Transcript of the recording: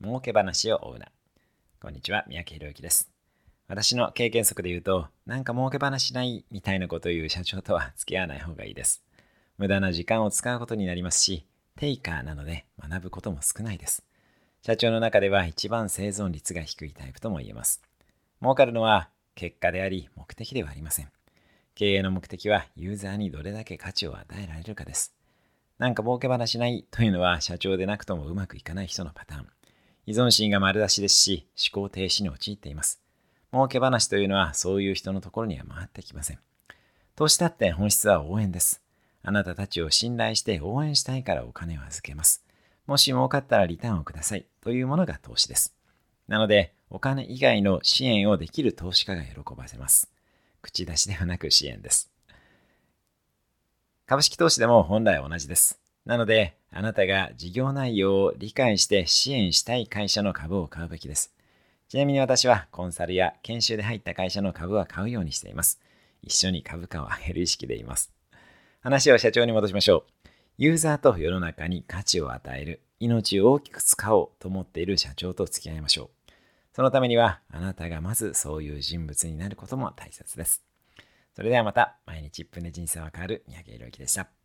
儲け話を追うな。こんにちは、三宅宏之です。私の経験則で言うと、なんか儲け話ないみたいなことを言う社長とは付き合わない方がいいです。無駄な時間を使うことになりますし、テイカーなので学ぶことも少ないです。社長の中では一番生存率が低いタイプとも言えます。儲かるのは結果であり目的ではありません。経営の目的はユーザーにどれだけ価値を与えられるかです。なんか儲け話ないというのは社長でなくともうまくいかない人のパターン。依存心が丸出しですし、思考停止に陥っています。儲け話というのはそういう人のところには回ってきません。投資だって本質は応援です。あなたたちを信頼して応援したいからお金を預けます。もし儲かったらリターンをくださいというものが投資です。なので、お金以外の支援をできる投資家が喜ばせます。口出しではなく支援です。株式投資でも本来同じです。なので、あなたが事業内容を理解して支援したい会社の株を買うべきです。ちなみに私はコンサルや研修で入った会社の株は買うようにしています。一緒に株価を上げる意識でいます。話を社長に戻しましょう。ユーザーと世の中に価値を与える、命を大きく使おうと思っている社長と付き合いましょう。そのためには、あなたがまずそういう人物になることも大切です。それではまた、毎日1分で人生は変わる三宅宏之でした。